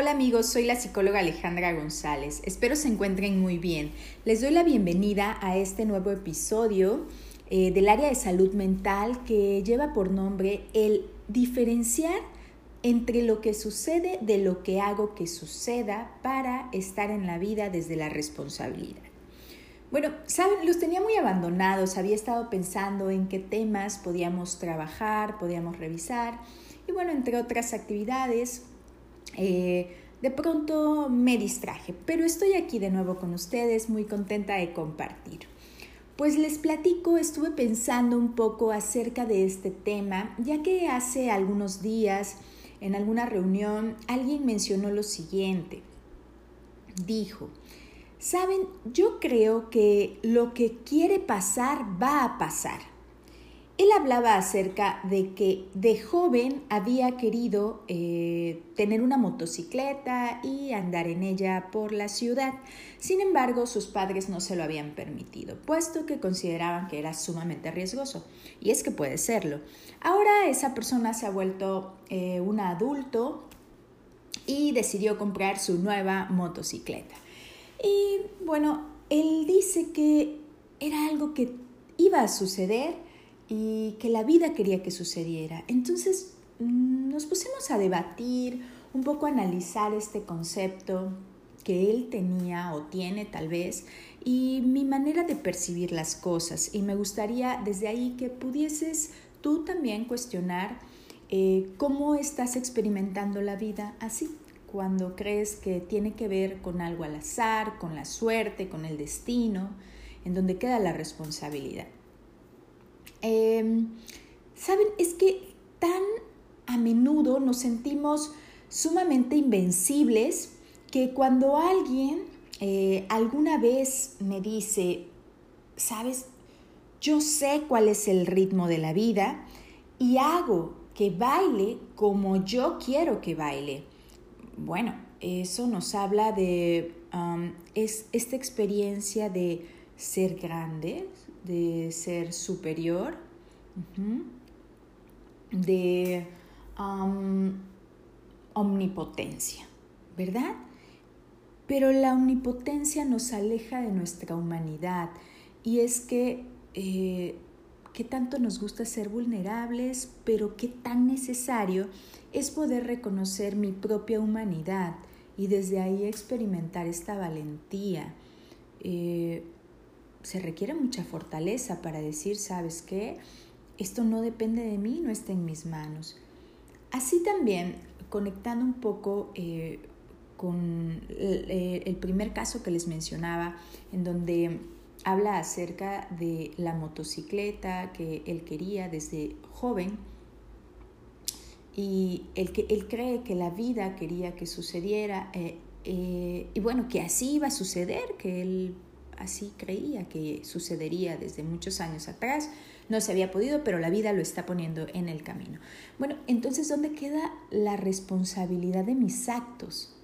Hola amigos, soy la psicóloga Alejandra González. Espero se encuentren muy bien. Les doy la bienvenida a este nuevo episodio eh, del área de salud mental que lleva por nombre el diferenciar entre lo que sucede de lo que hago que suceda para estar en la vida desde la responsabilidad. Bueno, saben, los tenía muy abandonados, había estado pensando en qué temas podíamos trabajar, podíamos revisar y bueno, entre otras actividades, eh, de pronto me distraje, pero estoy aquí de nuevo con ustedes, muy contenta de compartir. Pues les platico, estuve pensando un poco acerca de este tema, ya que hace algunos días en alguna reunión alguien mencionó lo siguiente. Dijo, saben, yo creo que lo que quiere pasar va a pasar. Él hablaba acerca de que de joven había querido eh, tener una motocicleta y andar en ella por la ciudad. Sin embargo, sus padres no se lo habían permitido, puesto que consideraban que era sumamente riesgoso. Y es que puede serlo. Ahora esa persona se ha vuelto eh, un adulto y decidió comprar su nueva motocicleta. Y bueno, él dice que era algo que iba a suceder y que la vida quería que sucediera. Entonces mm, nos pusimos a debatir, un poco a analizar este concepto que él tenía o tiene tal vez y mi manera de percibir las cosas. Y me gustaría desde ahí que pudieses tú también cuestionar eh, cómo estás experimentando la vida así, cuando crees que tiene que ver con algo al azar, con la suerte, con el destino, en donde queda la responsabilidad. Em, Saben, es que tan a menudo nos sentimos sumamente invencibles que cuando alguien eh, alguna vez me dice, sabes, yo sé cuál es el ritmo de la vida y hago que baile como yo quiero que baile. Bueno, eso nos habla de es, esta experiencia de ser grandes, de ser superior, de omnipotencia, ¿verdad? Pero la omnipotencia nos aleja de nuestra humanidad y es que eh, qué tanto nos gusta ser vulnerables, pero qué tan necesario es poder reconocer mi propia humanidad y desde ahí experimentar esta valentía. Eh, se requiere mucha fortaleza para decir, ¿sabes qué? Esto no depende de mí, no está en mis manos. Así también, conectando un poco eh, con el, el primer caso que les mencionaba, en donde habla acerca de la motocicleta que él quería desde joven y que él cree que la vida quería que sucediera eh, eh, y bueno que así iba a suceder que él así creía que sucedería desde muchos años atrás. No se había podido, pero la vida lo está poniendo en el camino. Bueno, entonces, ¿dónde queda la responsabilidad de mis actos?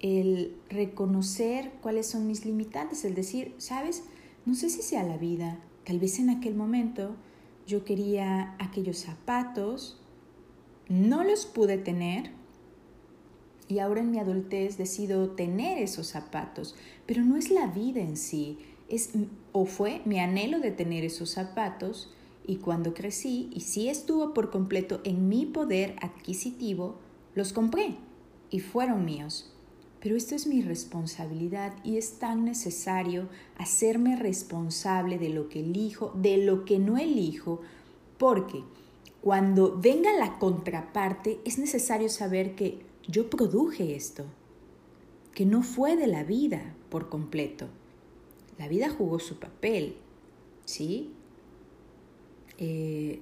El reconocer cuáles son mis limitantes, el decir, ¿sabes? No sé si sea la vida. Tal vez en aquel momento yo quería aquellos zapatos, no los pude tener, y ahora en mi adultez decido tener esos zapatos, pero no es la vida en sí, es o fue mi anhelo de tener esos zapatos y cuando crecí y sí estuvo por completo en mi poder adquisitivo, los compré y fueron míos. Pero esto es mi responsabilidad y es tan necesario hacerme responsable de lo que elijo, de lo que no elijo, porque cuando venga la contraparte es necesario saber que yo produje esto, que no fue de la vida por completo. La vida jugó su papel, ¿sí? Eh,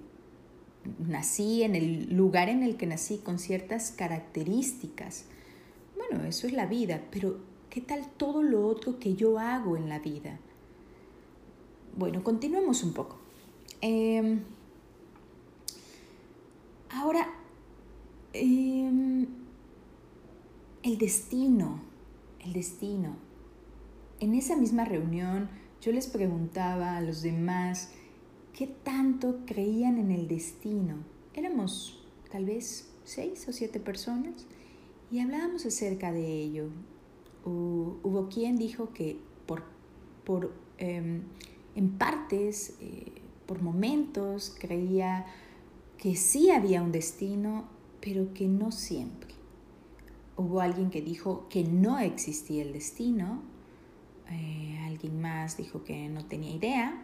nací en el lugar en el que nací con ciertas características. Bueno, eso es la vida, pero ¿qué tal todo lo otro que yo hago en la vida? Bueno, continuemos un poco. Em, ahora, em, destino, el destino. En esa misma reunión yo les preguntaba a los demás qué tanto creían en el destino. Éramos tal vez seis o siete personas Y hablábamos acerca de ello. hubo quien dijo que por, por em, en partes, eh, por momentos, creía que sí había un destino, pero que no siempre. Hubo alguien que dijo que no existía el destino, eh, alguien más dijo que no tenía idea.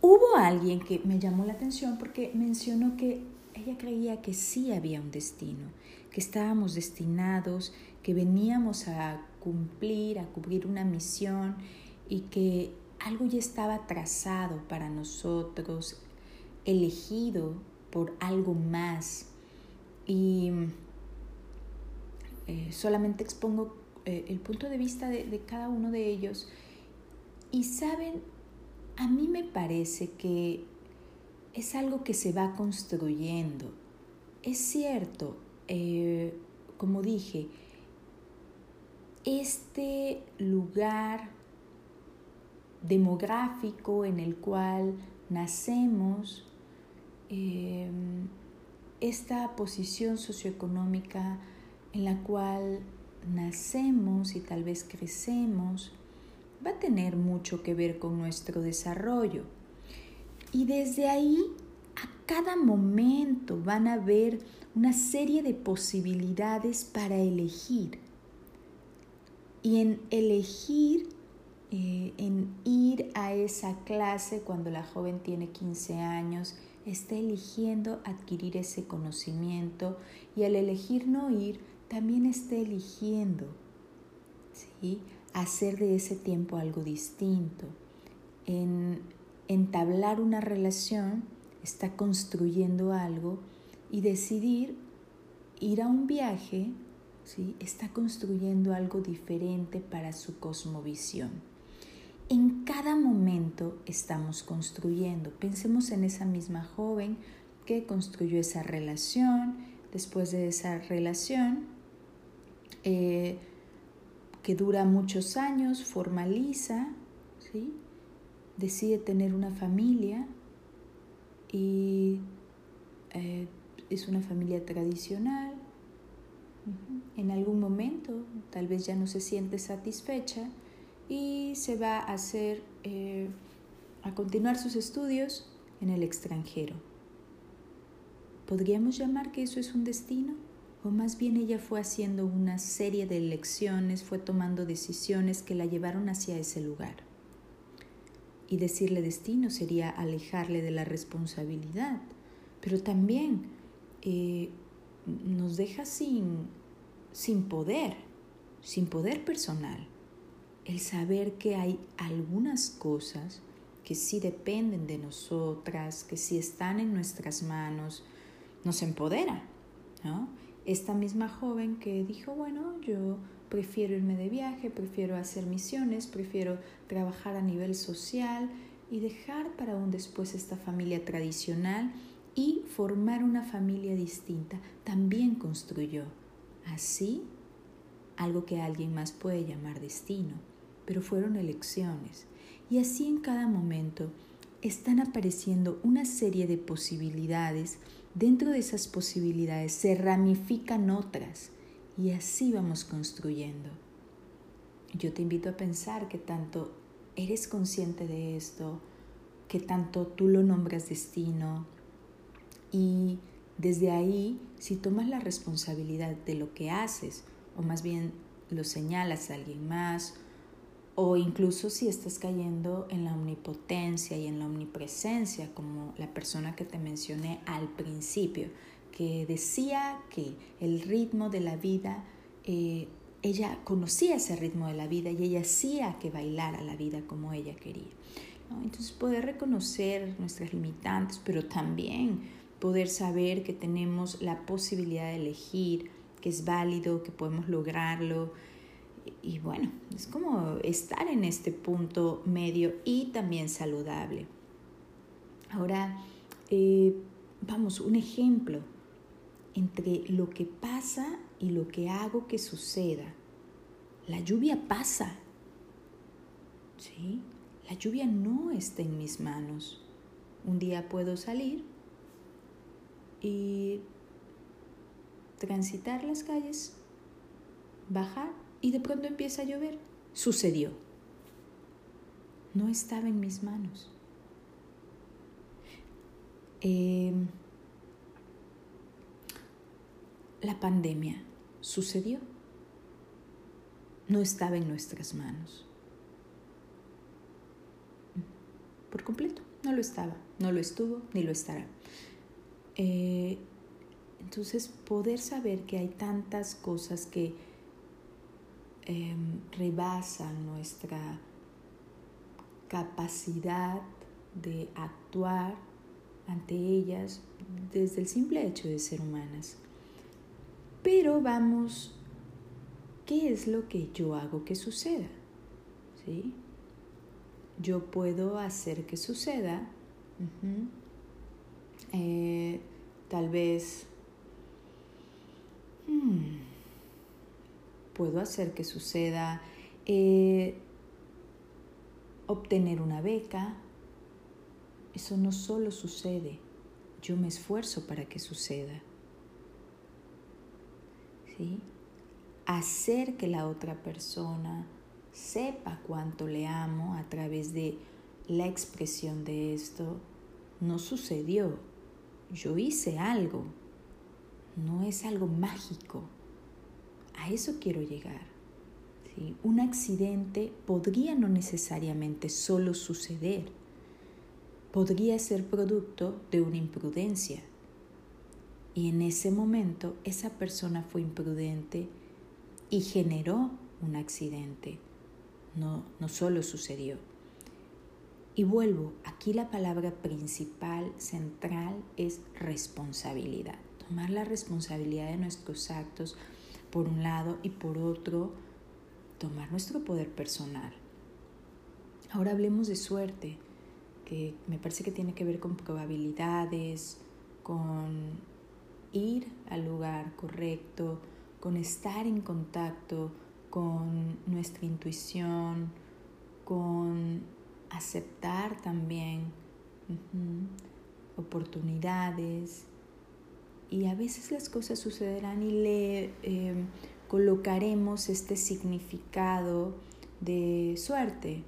Hubo alguien que me llamó la atención porque mencionó que ella creía que sí había un destino, que estábamos destinados, que veníamos a cumplir, a cubrir una misión y que algo ya estaba trazado para nosotros, elegido por algo más. Y eh, solamente expongo eh, el punto de vista de, cada uno de ellos. Y saben, a mí me parece que es algo que se va construyendo. Es cierto, eh, como dije, este lugar demográfico en el cual nacemos, esta posición socioeconómica en la cual nacemos y tal vez crecemos, va a tener mucho que ver con nuestro desarrollo. Y desde ahí, a cada momento van a haber una serie de posibilidades para elegir. Y en elegir, eh, en ir a esa clase cuando la joven tiene 15 años, está eligiendo adquirir ese conocimiento y al elegir no ir, también está eligiendo ¿sí? hacer de ese tiempo algo distinto. En entablar una relación está construyendo algo y decidir ir a un viaje ¿sí? está construyendo algo diferente para su cosmovisión. En cada momento estamos construyendo. Pensemos en esa misma joven que construyó esa relación, después de esa relación, eh, que dura muchos años, formaliza, ¿sí? decide tener una familia y eh, es una familia tradicional. En algún momento tal vez ya no se siente satisfecha y se va a hacer, eh, a continuar sus estudios en el extranjero. ¿Podríamos llamar que eso es un destino? ¿O más bien ella fue haciendo una serie de elecciones, fue tomando decisiones que la llevaron hacia ese lugar? Y decirle destino sería alejarle de la responsabilidad, pero también eh, nos deja sin, sin poder, sin poder personal. El saber que hay algunas cosas que sí dependen de nosotras, que sí están en nuestras manos, nos empodera, ¿no? Esta misma joven que dijo, bueno, yo prefiero irme de viaje, prefiero hacer misiones, prefiero trabajar a nivel social y dejar para un después esta familia tradicional y formar una familia distinta. También construyó así algo que alguien más puede llamar destino, pero fueron elecciones. Y así en cada momento están apareciendo una serie de posibilidades Dentro de esas posibilidades se ramifican otras y así vamos construyendo. Yo te invito a pensar que tanto eres consciente de esto, que tanto tú lo nombras destino y desde ahí, si tomas la responsabilidad de lo que haces, o más bien lo señalas a alguien más, o incluso si estás cayendo en la omnipotencia y en la omnipresencia, como la persona que te mencioné al principio, que decía que el ritmo de la vida, eh, ella conocía ese ritmo de la vida y ella hacía que bailara la vida como ella quería. Entonces poder reconocer nuestras limitantes, pero también poder saber que tenemos la posibilidad de elegir, que es válido, que podemos lograrlo, y bueno, es como estar en este punto medio y también saludable. Ahora, eh, vamos, un ejemplo entre lo que pasa y lo que hago que suceda. La lluvia pasa, ¿sí? La lluvia no está en mis manos. Un día puedo salir y transitar las calles, bajar y de pronto empieza a llover. Sucedió. No estaba en mis manos. Em, la pandemia sucedió. No estaba en nuestras manos. Por completo, no lo estaba, no lo estuvo, ni lo estará. Eh, entonces, poder saber que hay tantas cosas que em, rebasan nuestra capacidad de actuar ante ellas desde el simple hecho de ser humanas. Pero vamos, ¿qué es lo que yo hago que suceda? ¿Sí? Yo puedo hacer que suceda, eh, tal vez Hmm. Puedo hacer que suceda eh, obtener una beca. Eso no solo sucede, yo me esfuerzo para que suceda. ¿Sí? Hacer que la otra persona sepa cuánto le amo a través de la expresión de esto no sucedió. Yo hice algo, no es algo mágico. A eso quiero llegar. Un accidente podría no necesariamente solo suceder, podría ser producto de una imprudencia. Y en ese momento esa persona fue imprudente y generó un accidente. No, no solo sucedió. Y vuelvo, aquí la palabra principal, central, es responsabilidad tomar la responsabilidad de nuestros actos por un lado y por otro tomar nuestro poder personal. Ahora hablemos de suerte, que me parece que tiene que ver con probabilidades, con ir al lugar correcto, con estar en contacto con nuestra intuición, con aceptar también oportunidades, y a veces las cosas sucederán y le em, colocaremos este significado de suerte,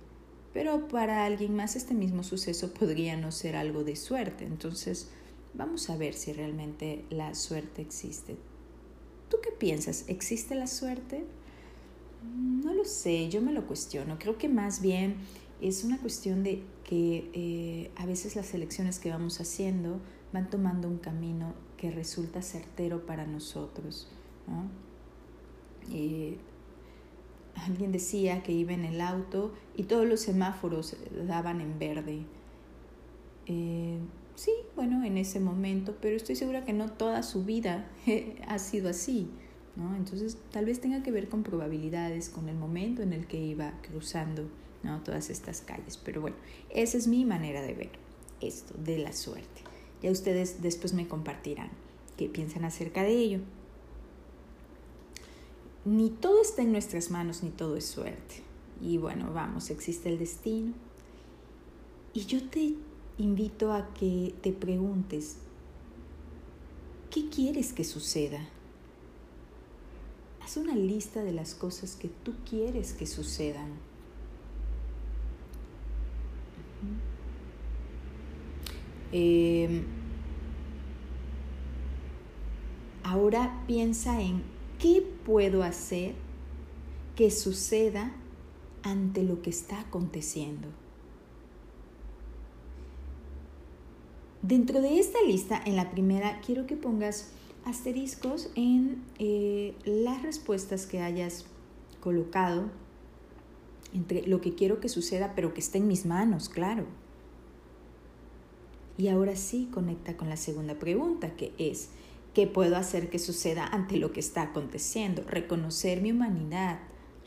pero para alguien más este mismo suceso podría no ser algo de suerte. Entonces, vamos a ver si realmente la suerte existe. ¿Tú qué piensas? ¿Existe la suerte? No lo sé, yo me lo cuestiono. Creo que más bien es una cuestión de que eh, a veces las elecciones que vamos haciendo van tomando un camino que resulta certero para nosotros. alguien decía que iba en el auto y todos los semáforos daban en verde. Eh, sí, bueno, en ese momento, pero estoy segura que no toda su vida ha sido así. Entonces, tal vez tenga que ver con probabilidades, con el momento en el que iba cruzando todas estas calles. Pero bueno, esa es mi manera de ver esto, de la suerte. Ya ustedes después me compartirán qué piensan acerca de ello. Ni todo está en nuestras manos, ni todo es suerte. Y bueno, vamos, existe el destino. Y yo te invito a que te preguntes, ¿qué quieres que suceda? Haz una lista de las cosas que tú quieres que sucedan. Em, ahora piensa en qué puedo hacer que suceda ante lo que está aconteciendo. Dentro de esta lista, en la primera, quiero que pongas asteriscos en eh, las respuestas que hayas colocado entre lo que quiero que suceda, pero que esté en mis manos, claro. Y ahora sí conecta con la segunda pregunta, que es, ¿qué puedo hacer que suceda ante lo que está aconteciendo? Reconocer mi humanidad,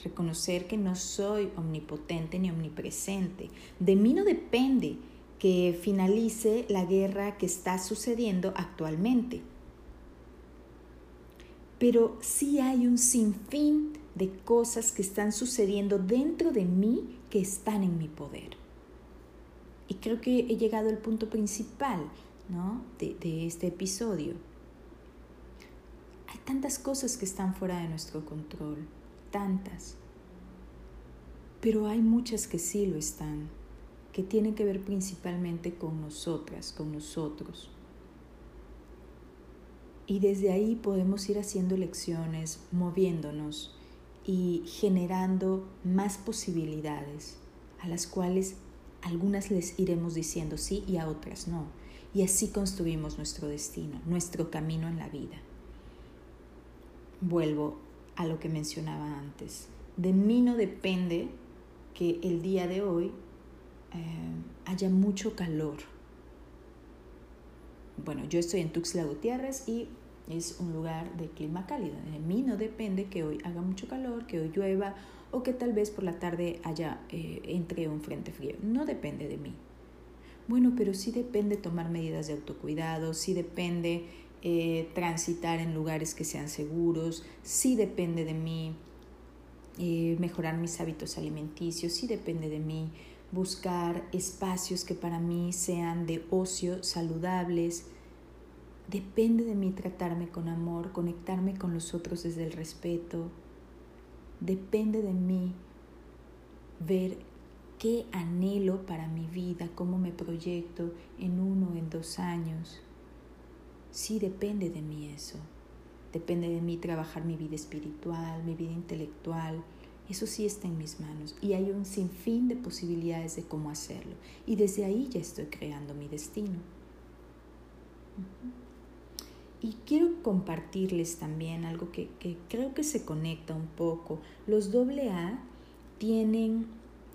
reconocer que no soy omnipotente ni omnipresente. De mí no depende que finalice la guerra que está sucediendo actualmente. Pero sí hay un sinfín de cosas que están sucediendo dentro de mí que están en mi poder. Y creo que he llegado al punto principal de, de este episodio. Hay tantas cosas que están fuera de nuestro control, tantas. Pero hay muchas que sí lo están, que tienen que ver principalmente con nosotras, con nosotros. Y desde ahí podemos ir haciendo lecciones, moviéndonos y generando más posibilidades a las cuales algunas les iremos diciendo sí y a otras no. Y así construimos nuestro destino, nuestro camino en la vida. Vuelvo a lo que mencionaba antes. De mí no depende que el día de hoy eh, haya mucho calor bueno, yo estoy en Tuxtla Gutiérrez y es un lugar de clima cálido. De mí no depende que hoy haga mucho calor, que hoy llueva o que tal vez por la tarde haya eh, entre un frente frío. No depende de mí. Bueno, pero sí depende tomar medidas de autocuidado, sí depende eh, transitar en lugares que sean seguros, sí depende de mí eh, mejorar mis hábitos alimenticios, sí depende de mí buscar espacios que para mí sean de ocio, saludables. Depende de mí tratarme con amor, conectarme con los otros desde el respeto. Depende de mí ver qué anhelo para mi vida, cómo me proyecto en uno, en dos años. Sí depende de mí eso. Depende de mí trabajar mi vida espiritual, mi vida intelectual, eso sí está en mis manos y hay un sinfín de posibilidades de cómo hacerlo. Y desde ahí ya estoy creando mi destino. Y quiero compartirles también algo que, creo que se conecta un poco. Los AA tienen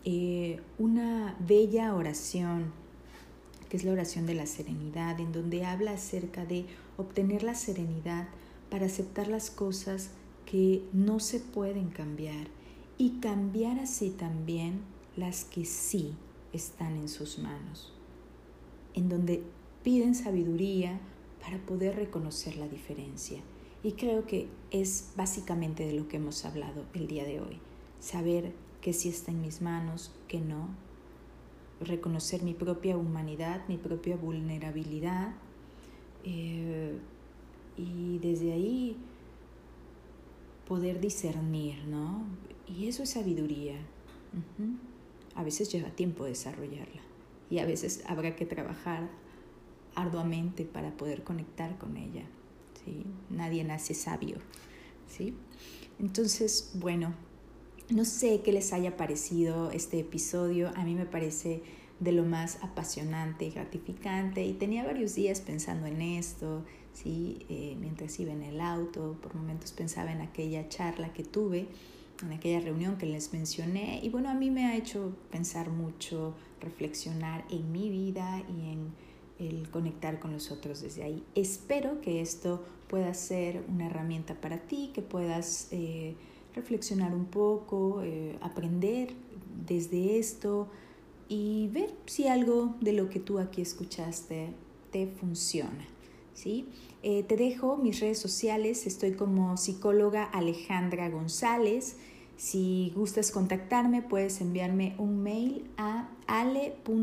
eh, una bella oración, que es la oración de la serenidad, en donde habla acerca de obtener la serenidad para aceptar las cosas que no se pueden cambiar y cambiar así también las que sí están en sus manos, en donde piden sabiduría para poder reconocer la diferencia. Y creo que es básicamente de lo que hemos hablado el día de hoy. Saber que sí está en mis manos, que no. Reconocer mi propia humanidad, mi propia vulnerabilidad. Eh, y desde ahí poder discernir, ¿no? Y eso es sabiduría. A veces lleva tiempo desarrollarla y a veces habrá que trabajar arduamente para poder conectar con ella. ¿sí? Nadie nace sabio. ¿sí? Entonces, bueno, no sé qué les haya parecido este episodio. A mí me parece de lo más apasionante y gratificante y tenía varios días pensando en esto, ¿sí? Eh, mientras iba en el auto, por momentos pensaba en aquella charla que tuve en aquella reunión que les mencioné y bueno, a mí me ha hecho pensar mucho, reflexionar en mi vida y en el conectar con los otros desde ahí. Espero que esto pueda ser una herramienta para ti, que puedas eh, reflexionar un poco, eh, aprender desde esto y ver si algo de lo que tú aquí escuchaste te funciona. ¿sí? Eh, te dejo mis redes sociales, estoy como psicóloga Alejandra González. Si gustas contactarme, puedes enviarme un mail a ale.com